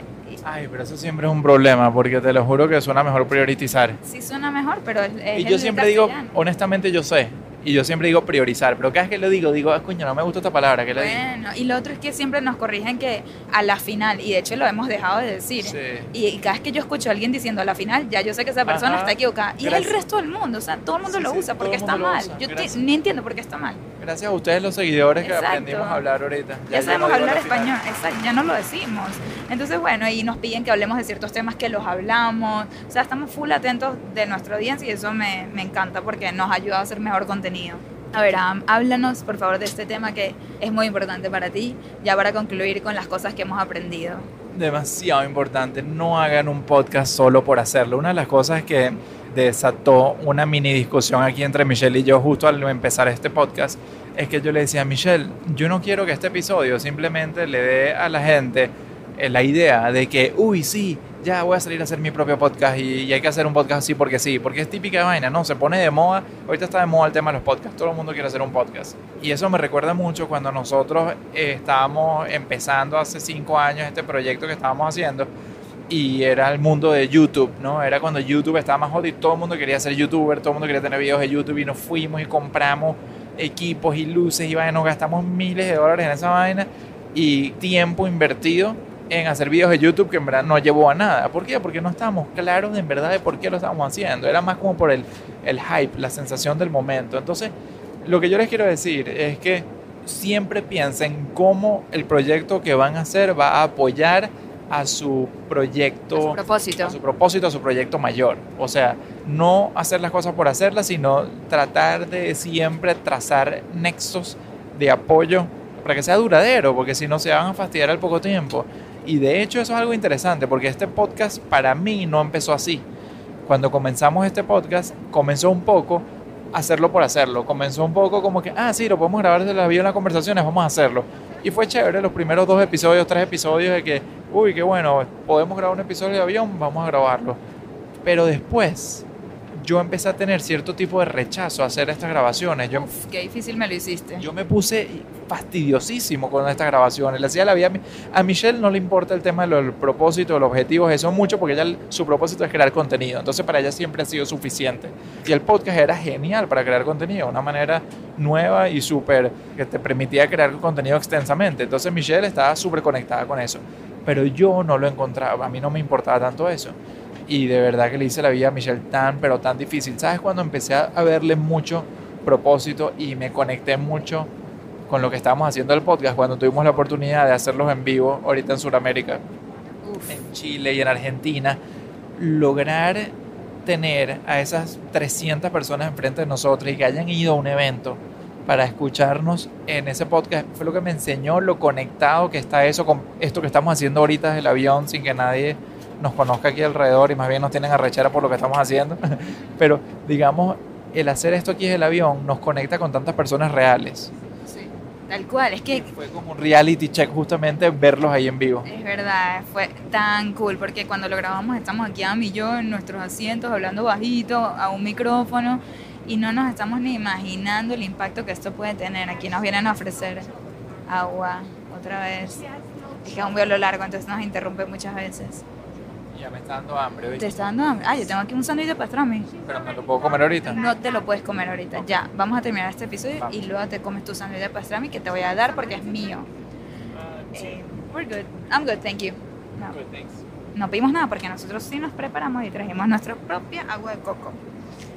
Ay, pero eso siempre es un problema porque te lo juro que suena mejor priorizar. sí suena mejor, pero es, Y yo siempre digo, honestamente yo sé, y yo siempre digo priorizar, pero cada vez que lo digo digo, ah, coño, no me gusta esta palabra, ¿qué le digo? Bueno, y lo otro es que siempre nos corrigen que a la final, y de hecho lo hemos dejado de decir. Sí. Y, y cada vez que yo escucho a alguien diciendo a la final, ya yo sé que esa persona Ajá. está equivocada. Y es el resto del mundo, o sea, todo el mundo Sí, lo usa porque está mal. usa. Yo te- ni entiendo por qué está mal. Gracias a ustedes los seguidores que Exacto. aprendimos a hablar ahorita. Ya, yo sabemos no hablar español, exacto, ya no lo decimos. Entonces, bueno, y nos piden que hablemos de ciertos temas que los hablamos. O sea, estamos full atentos de nuestra audiencia y eso me, me encanta porque nos ayuda a hacer mejor contenido. A ver, Am, háblanos por favor de este tema que es muy importante para ti, ya para concluir con las cosas que hemos aprendido. demasiado importante. No hagan un podcast solo por hacerlo. Una de las cosas que desató una mini discusión aquí entre Michelle y yo justo al empezar este podcast es que yo le decía a Michelle, yo no quiero que este episodio simplemente le dé a la gente eh, la idea de que, uy, sí, ya voy a salir a hacer mi propio podcast y, hay que hacer un podcast así porque sí, porque es típica vaina, ¿no? Se pone de moda, ahorita está de moda el tema de los podcasts, todo el mundo quiere hacer un podcast. Y eso me recuerda mucho cuando nosotros eh, estábamos empezando hace cinco años este proyecto que estábamos haciendo y era el mundo de YouTube, ¿no? Era cuando YouTube estaba más hot y todo el mundo quería ser youtuber, todo el mundo quería tener videos de YouTube y nos fuimos y compramos equipos y luces y vaina, nos gastamos miles de dólares en esa vaina y tiempo invertido en hacer videos de YouTube que en verdad no llevó a nada. ¿Por qué? Porque no estábamos claros en verdad de por qué lo estábamos haciendo. Era más como por el, el hype, la sensación del momento. Entonces, lo que yo les quiero decir es que siempre piensen cómo el proyecto que van a hacer va a apoyar a su proyecto, A su propósito. a su propósito, a su proyecto mayor. O sea, no hacer las cosas por hacerlas, sino tratar de siempre trazar nexos de apoyo para que sea duradero, porque si no se van a fastidiar al poco tiempo. Y de hecho eso es algo interesante, porque este podcast para mí no empezó así. Cuando comenzamos este podcast, comenzó un poco hacerlo por hacerlo. Comenzó un poco como que, ah, sí, lo podemos grabar desde la vida en las conversaciones, vamos a hacerlo. Y fue chévere los primeros dos episodios, tres episodios de que, uy, qué bueno, podemos grabar un episodio de avión, vamos a grabarlo. Pero después yo empecé a tener cierto tipo de rechazo a hacer estas grabaciones. Yo, Uf, qué difícil me lo hiciste. yo me puse fastidiosísimo con estas grabaciones. Le hacía la vida a, mi- a Michelle no le importa el tema del propósito, los objetivos, eso mucho, porque ella su propósito es crear contenido. Entonces para ella siempre ha sido suficiente. Y el podcast era genial para crear contenido, una manera nueva y súper que te permitía crear contenido extensamente. Entonces Michelle estaba súper conectada con eso. Pero yo no lo encontraba, a mí no me importaba tanto eso. Y de verdad que le hice la vida a Michelle tan, pero tan difícil. ¿Sabes? Cuando empecé a verle mucho propósito y me conecté mucho con lo que estábamos haciendo el podcast cuando tuvimos la oportunidad de hacerlos en vivo ahorita en Sudamérica. Uf. en Chile y en Argentina, lograr tener a esas 300 personas enfrente de nosotros y que hayan ido a un evento para escucharnos en ese podcast fue lo que me enseñó lo conectado que está eso con esto que estamos haciendo ahorita desde el avión sin que nadie nos conozca aquí alrededor y más bien nos tienen arrechera por lo que estamos haciendo. Pero digamos, el hacer esto aquí desde el avión nos conecta con tantas personas reales. Sí, tal cual. Es que Fue como un reality check justamente verlos ahí en vivo. Es verdad, fue tan cool porque cuando lo grabamos estamos aquí a y yo en nuestros asientos hablando bajito a un micrófono y no nos estamos ni imaginando el impacto que esto puede tener. Aquí nos vienen a ofrecer agua otra vez. Es que es un vuelo largo, entonces nos interrumpe muchas veces. Ya me está dando hambre, ¿Te ¿viste? está dando hambre? Ah, yo tengo aquí un sándwich de pastrami. Pero me lo puedo comer ahorita. No te lo puedes comer ahorita. Ya, vamos a terminar este episodio y luego te comes tu sándwich de pastrami que te voy a dar porque es mío. Eh, we're good. I'm good, thank you. No. Good, thanks. no pedimos nada porque nosotros sí nos preparamos y trajimos nuestra propia agua de coco.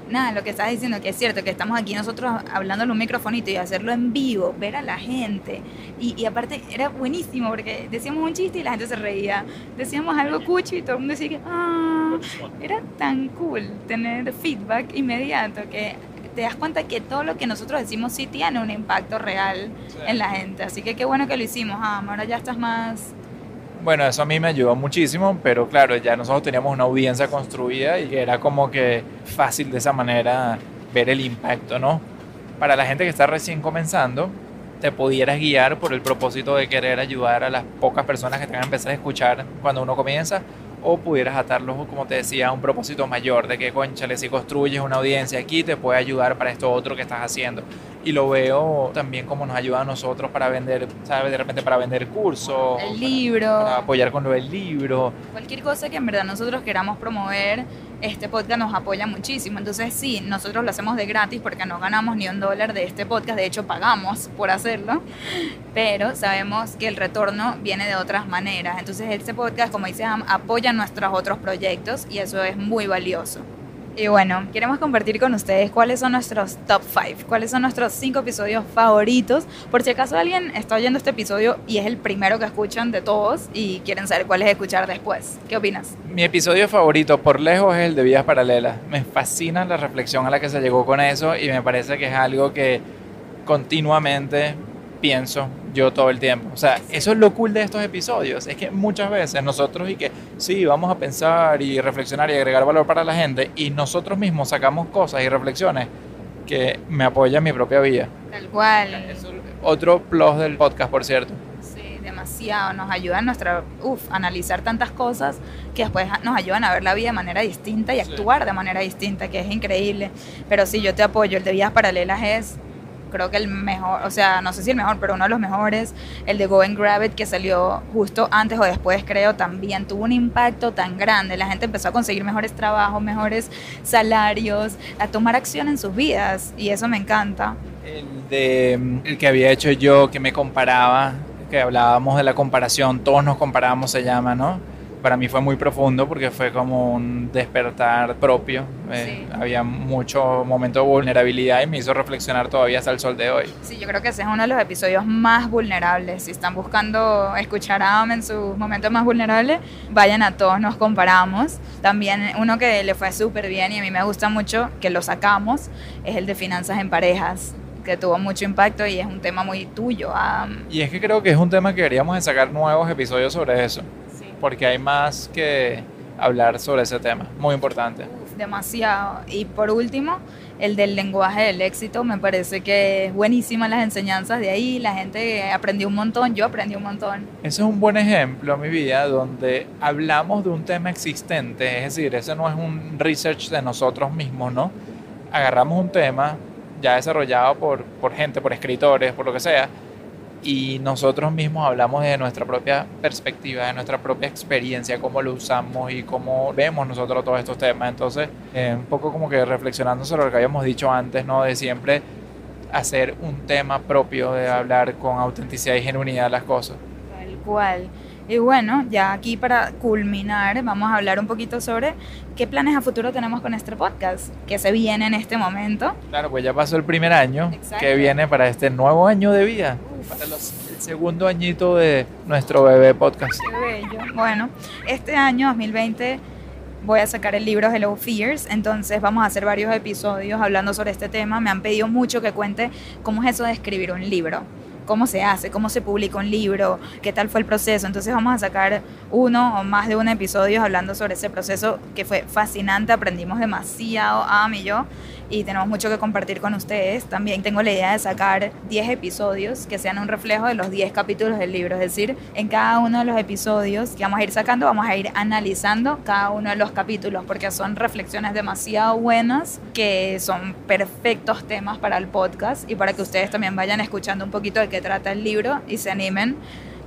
Nada, lo que estás diciendo que es cierto, que estamos aquí nosotros hablando en un microfonito y hacerlo en vivo, ver a la gente. Y, y aparte era buenísimo porque decíamos un chiste y la gente se reía. Decíamos algo cuchi y todo el mundo decía que, ah, era tan cool tener feedback inmediato que te das cuenta que todo lo que nosotros decimos sí tiene un impacto real Sí. en la gente. Así que qué bueno que lo hicimos. Ah, ahora ya estás más Bueno, eso a mí me ayudó muchísimo, pero claro, ya nosotros teníamos una audiencia construida y era como que fácil de esa manera ver el impacto, ¿no? Para la gente que está recién comenzando, te pudieras guiar por el propósito de querer ayudar a las pocas personas que te van empezar a escuchar cuando uno comienza, o pudieras atarlos, como te decía, a un propósito mayor, de que, conchale, si construyes una audiencia aquí, te puede ayudar para esto otro que estás haciendo. Y lo veo también como nos ayuda a nosotros para vender, ¿sabes? De repente para vender cursos, el libro. para apoyar con lo del libro. Cualquier cosa que en verdad nosotros queramos promover, este podcast nos apoya muchísimo. Entonces sí, nosotros lo hacemos de gratis porque no ganamos ni un dólar de este podcast, de hecho pagamos por hacerlo, pero sabemos que el retorno viene de otras maneras. Entonces este podcast, como dice Am, apoya nuestros otros proyectos y eso es muy valioso. Y bueno, queremos compartir con ustedes cuáles son nuestros top 5, cuáles son nuestros 5 episodios favoritos, por si acaso alguien está oyendo este episodio y es el primero que escuchan de todos y quieren saber cuál es escuchar después. ¿Qué opinas? Mi episodio favorito por lejos es el de Vidas Paralelas. Me fascina la reflexión a la que se llegó con eso y me parece que es algo que continuamente pienso yo todo el tiempo. O sea, eso es lo cool de estos episodios. Es que muchas veces nosotros y que sí, vamos a pensar y reflexionar y agregar valor para la gente y nosotros mismos sacamos cosas y reflexiones que me apoyan mi propia vida. Tal cual. Eso es otro plus del podcast, por cierto. Sí, demasiado. Nos ayuda a nuestra, uf, analizar tantas cosas que después nos ayudan a ver la vida de manera distinta y Sí. actuar de manera distinta, que es increíble. Pero sí, yo te apoyo. El de Vidas Paralelas es, creo que el mejor, o sea, no sé si el mejor, pero uno de los mejores. El de Go and Grab It, que salió justo antes o después, creo, también tuvo un impacto tan grande. La gente empezó a conseguir mejores trabajos, mejores salarios, a tomar acción en sus vidas. Y eso me encanta. El de el que había hecho yo, que me comparaba, que hablábamos de la comparación, todos nos comparábamos, se llama, ¿no? Para mí fue muy profundo porque fue como un despertar propio. Eh, Sí. Había mucho momento de vulnerabilidad y me hizo reflexionar todavía hasta el sol de hoy. Sí, yo creo que ese es uno de los episodios más vulnerables. Si están buscando escuchar a Am en sus momentos más vulnerables, vayan a todos, nos comparamos. También uno que le fue súper bien y a mí me gusta mucho, que lo sacamos, es el de finanzas en parejas, que tuvo mucho impacto y es un tema muy tuyo, Am. Y es que creo que es un tema que deberíamos de sacar nuevos episodios sobre eso. Porque hay más que hablar sobre ese tema, muy importante. Uf, demasiado. Y por último, el del lenguaje del éxito, me parece que es buenísima las enseñanzas de ahí, la gente aprendió un montón, yo aprendí un montón. Ese es un buen ejemplo, mi vida, donde hablamos de un tema existente, es decir, ese no es un research de nosotros mismos, ¿no? Agarramos un tema ya desarrollado por, por gente, por escritores, por lo que sea, y nosotros mismos hablamos de nuestra propia perspectiva, de nuestra propia experiencia, cómo lo usamos y cómo vemos nosotros todos estos temas. Entonces, eh, un poco como que reflexionando sobre lo que habíamos dicho antes, ¿no? De siempre hacer un tema propio, de hablar con autenticidad y genuinidad las cosas. Tal cual. Y bueno, ya aquí para culminar, vamos a hablar un poquito sobre qué planes a futuro tenemos con este podcast, que se viene en este momento. Claro, pues ya pasó el primer año Exacto. que viene para este nuevo año de vida. Para los segundo añito de nuestro bebé podcast. Qué bello. Bueno, este año 2020 voy a sacar el libro Hello Fears, entonces vamos a hacer varios episodios hablando sobre este tema. Me han pedido mucho que cuente cómo es eso de escribir un libro cómo se hace, cómo se publica un libro, qué tal fue el proceso. Entonces vamos a sacar uno o más de un episodio hablando sobre ese proceso que fue fascinante, aprendimos demasiado, Am y yo, y tenemos mucho que compartir con ustedes. También tengo la idea de sacar 10 episodios que sean un reflejo de los 10 capítulos del libro, es decir, en cada uno de los episodios que vamos a ir sacando, vamos a ir analizando cada uno de los capítulos, porque son reflexiones demasiado buenas, que son perfectos temas para el podcast y para que ustedes también vayan escuchando un poquito de qué trata el libro y se animen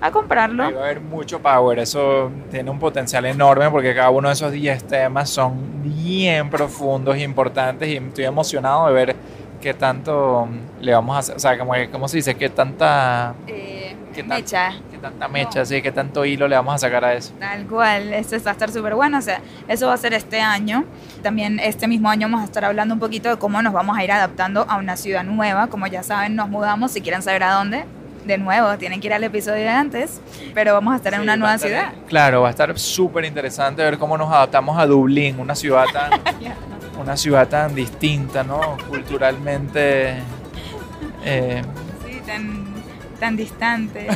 a comprarlo. Ahí va a haber mucho power, eso tiene un potencial enorme porque cada uno de esos 10 temas son bien profundos e importantes y estoy emocionado de ver qué tanto le vamos a hacer, o sea, como, ¿cómo se dice? ¿Qué tanta... Eh, ¿Qué mecha. qué tanta mecha, sí, qué tanto hilo le vamos a sacar a eso? Tal cual, esto va a estar súper bueno, o sea, eso va a ser este año. También este mismo año vamos a estar hablando un poquito de cómo nos vamos a ir adaptando a una ciudad nueva. Como ya saben, nos mudamos, si quieren saber a dónde, de nuevo, tienen que ir al episodio de antes, pero vamos a estar en una nueva estar- ciudad. Claro, va a estar súper interesante ver cómo nos adaptamos a Dublín, una ciudad tan, una ciudad tan distinta, ¿no? Culturalmente. eh, Sí, tan, tan distante.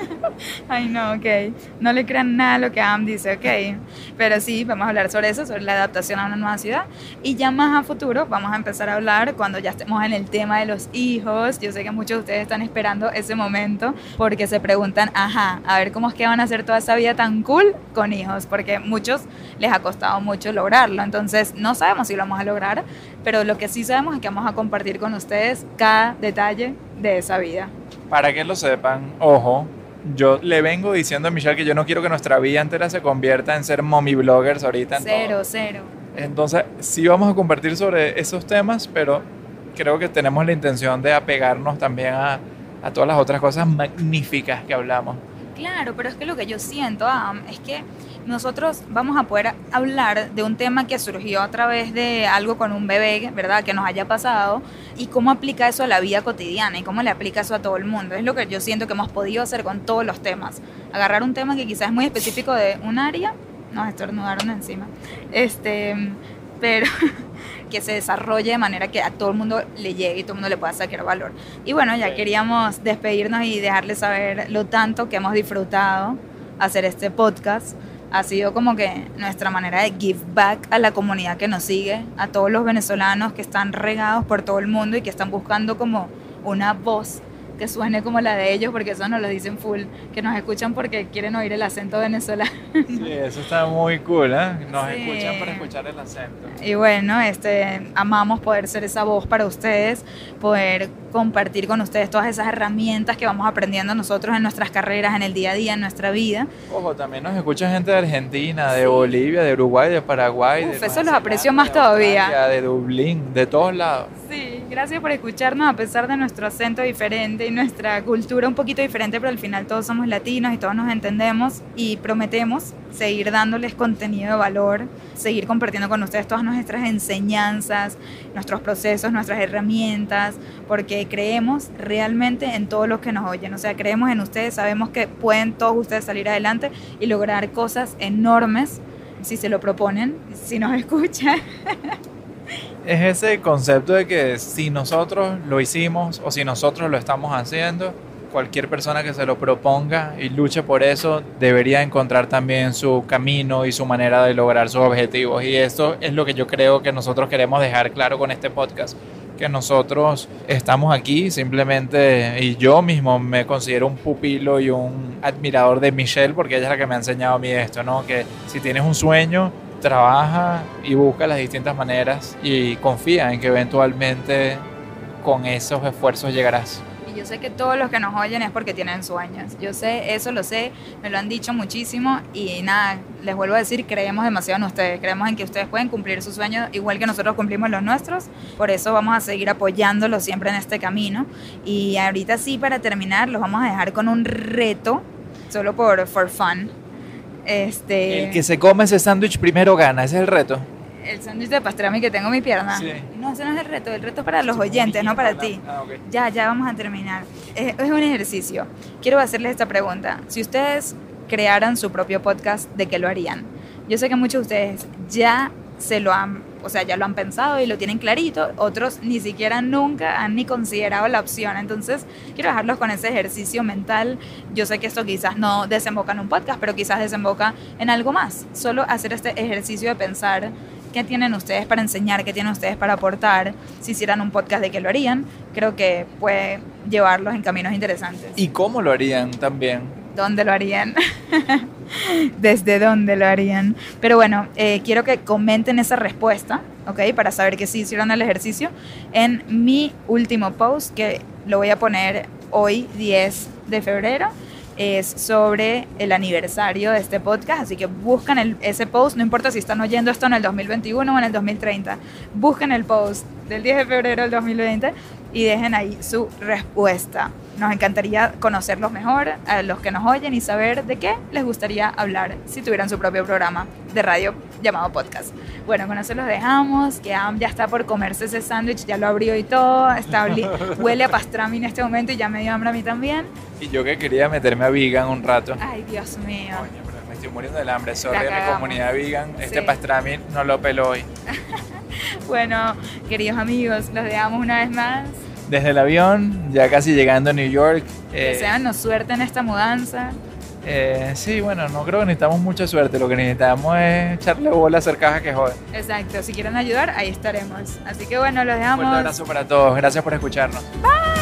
Ay, no, ok. No le crean nada a lo que Am dice, ok. Pero sí, vamos a hablar sobre eso, sobre la adaptación a una nueva ciudad. Y ya más a futuro vamos a empezar a hablar cuando ya estemos en el tema de los hijos. Yo sé que muchos de ustedes están esperando ese momento porque se preguntan, ajá, a ver cómo es que van a hacer toda esa vida tan cool con hijos, porque muchos les ha costado mucho lograrlo. Entonces, no sabemos si lo vamos a lograr, pero lo que sí sabemos es que vamos a compartir con ustedes cada detalle de esa vida. para que lo sepan, ojo, yo le vengo diciendo a Michelle que yo no quiero que nuestra vida entera se convierta en ser mommy bloggers ahorita. en todo. Cero, cero. Entonces, sí vamos a compartir sobre esos temas, pero creo que tenemos la intención de apegarnos también a, a todas las otras cosas magníficas que hablamos. Claro, pero es que lo que yo siento, Am, es que nosotros vamos a poder hablar de un tema que surgió a través de algo con un bebé, ¿verdad? Que nos haya pasado y cómo aplica eso a la vida cotidiana y cómo le aplica eso a todo el mundo. Es lo que yo siento que hemos podido hacer con todos los temas. Agarrar un tema que quizás es muy específico de un área, nos estornudaron encima, este, pero que se desarrolle de manera que a todo el mundo le llegue y todo el mundo le pueda sacar valor. Y bueno, ya Sí. queríamos despedirnos y dejarles saber lo tanto que hemos disfrutado hacer este podcast. Ha sido como que nuestra manera de give back a la comunidad que nos sigue, a todos los venezolanos que están regados por todo el mundo y que están buscando como una voz que suene como la de ellos, porque eso nos lo dicen full, que nos escuchan porque quieren oír el acento venezolano. Sí, eso está muy cool, ¿eh? Nos Sí. escuchan para escuchar el acento. Y bueno, este, amamos poder ser esa voz para ustedes, poder compartir con ustedes todas esas herramientas que vamos aprendiendo nosotros en nuestras carreras, en el día a día, en nuestra vida. Ojo, también nos escucha gente de Argentina, de Bolivia, de Uruguay, de Paraguay. Uf, de eso los aprecio más de todavía. De Dublín, de todos lados. Sí, gracias por escucharnos a pesar de nuestro acento diferente nuestra cultura un poquito diferente, pero al final todos somos latinos y todos nos entendemos y prometemos seguir dándoles contenido de valor, seguir compartiendo con ustedes todas nuestras enseñanzas, nuestros procesos, nuestras herramientas, porque creemos realmente en todos los que nos oyen, o sea, creemos en ustedes, sabemos que pueden todos ustedes salir adelante y lograr cosas enormes si se lo proponen, si nos escuchan. Es ese concepto de que si nosotros lo hicimos o si nosotros lo estamos haciendo, cualquier persona que se lo proponga y luche por eso debería encontrar también su camino y su manera de lograr sus objetivos. Y esto es lo que yo creo que nosotros queremos dejar claro con este podcast. Que nosotros estamos aquí simplemente, y yo mismo me considero un pupilo y un admirador de Michelle, porque ella es la que me ha enseñado a mí esto, ¿no? Que si tienes un sueño, trabaja y busca las distintas maneras y confía en que eventualmente con esos esfuerzos llegarás. Y yo sé que todos los que nos oyen es porque tienen sueños. Yo sé, eso lo sé, me lo han dicho muchísimo y nada, les vuelvo a decir, creemos demasiado en ustedes, creemos en que ustedes pueden cumplir sus sueños igual que nosotros cumplimos los nuestros, por eso vamos a seguir apoyándolos siempre en este camino. Y ahorita sí, para terminar, los vamos a dejar con un reto, solo por for fun. Este, El que se come ese sándwich primero gana, ese es el reto. El sándwich de pastrami que tengo en mi pierna. Sí. No, ese no es el reto. El reto es para los oyentes, no para ti. Ah. Ya, ya vamos a terminar. Es, es un ejercicio. Quiero hacerles esta pregunta. Si ustedes crearan su propio podcast, ¿de qué lo harían? Yo sé que muchos de ustedes ya se lo han, o sea, ya lo han pensado y lo tienen clarito. Otros ni siquiera nunca han ni considerado la opción. Entonces, quiero dejarlos con ese ejercicio mental. Yo sé que esto quizás no desemboca en un podcast, pero quizás desemboca en algo más. Solo hacer este ejercicio de pensar qué tienen ustedes para enseñar, qué tienen ustedes para aportar. Si hicieran un podcast de qué lo harían, creo que puede llevarlos en caminos interesantes. ¿Y cómo lo harían también? ¿Dónde lo harían? ¿Desde dónde lo harían? Pero bueno, eh, quiero que comenten esa respuesta, ¿ok? Para saber que sí hicieron el ejercicio en mi último post, que lo voy a poner hoy, 10 de febrero. Es sobre el aniversario de este podcast, así que buscan el- ese post, no importa si están oyendo esto en el 2021 o en el 2030, busquen el post del 10 de febrero del 2020 y dejen ahí su respuesta. Nos encantaría conocerlos mejor, a los que nos oyen y saber de qué les gustaría hablar si tuvieran su propio programa de radio llamado podcast. Bueno, con eso los dejamos, que Am ya está por comerse ese sándwich, ya lo abrió y todo, está huele a pastrami en este momento y ya me dio hambre a mí también. Y yo que quería meterme a vegan un rato. Ay, Dios mío. Coño, pero me estoy muriendo del hambre. Sorry a mi comunidad vegan. Este Sí. pastrami no lo peló hoy. Bueno, queridos amigos, los dejamos una vez más. Desde el avión, ya casi llegando a New York. eh, Deseanos suerte en esta mudanza. eh, sí, bueno, no creo que necesitamos mucha suerte. Lo que necesitamos es echarle bola a hacer caja que jode. Exacto, si quieren ayudar, ahí estaremos. Así que bueno, los Un dejamos. fuerte abrazo para todos. Gracias por escucharnos. Bye.